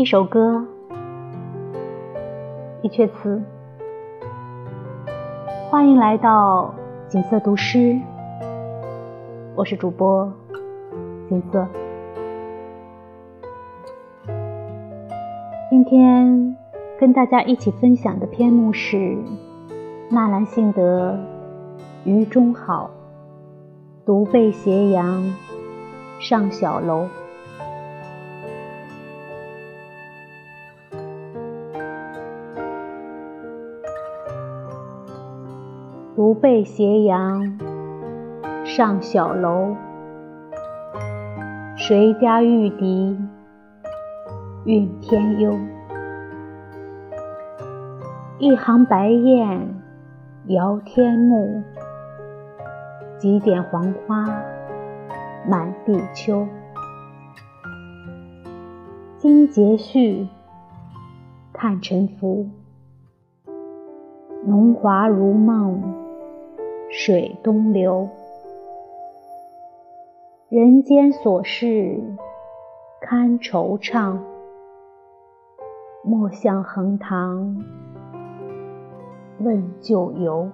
一首歌，一阙词。欢迎来到锦瑟读诗，我是主播锦瑟。今天跟大家一起分享的篇目是纳兰性德《于中好》，独背斜阳上小楼。独背斜阳上小楼，谁家玉笛韵天幽？一行白雁遥天暮，几点黄花满地秋。今节序看沉浮，浓华如梦。水东流，人间琐事堪惆怅，莫向横塘问旧游。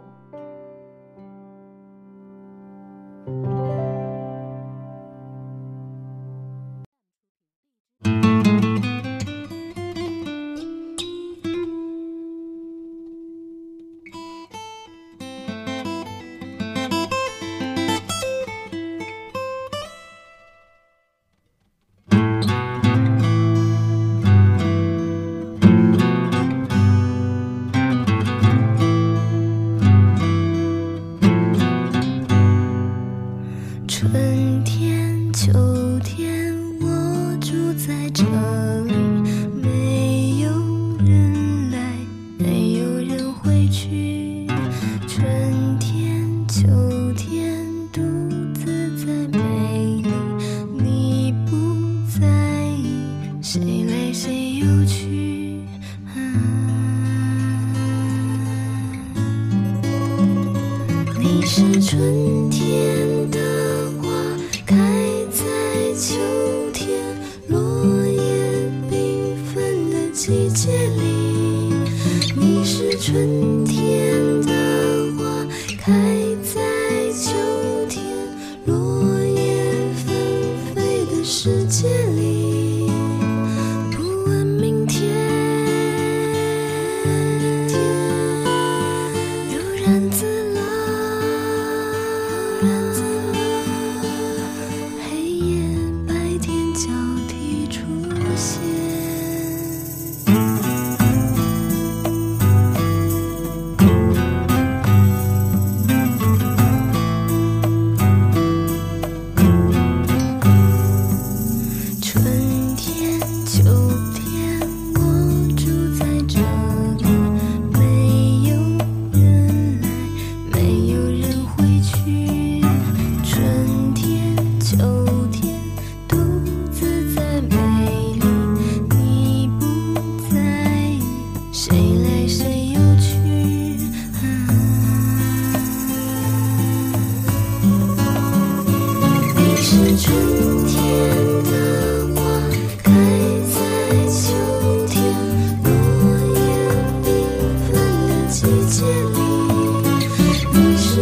你是春天的花，开在秋天落叶缤纷的季节里。你是春天的花，开在秋天落叶纷飞的世界。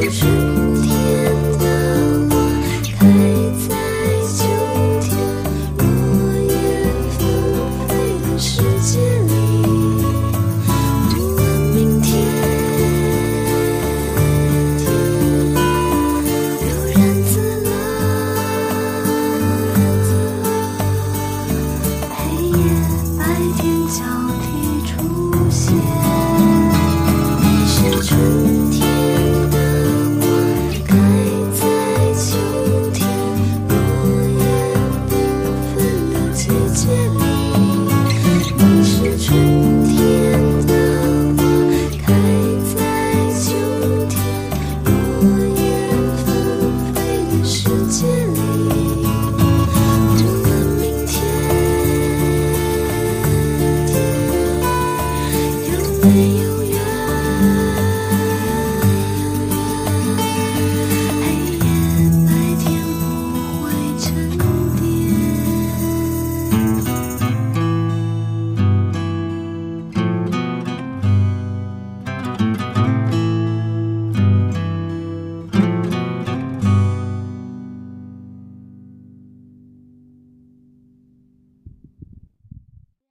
you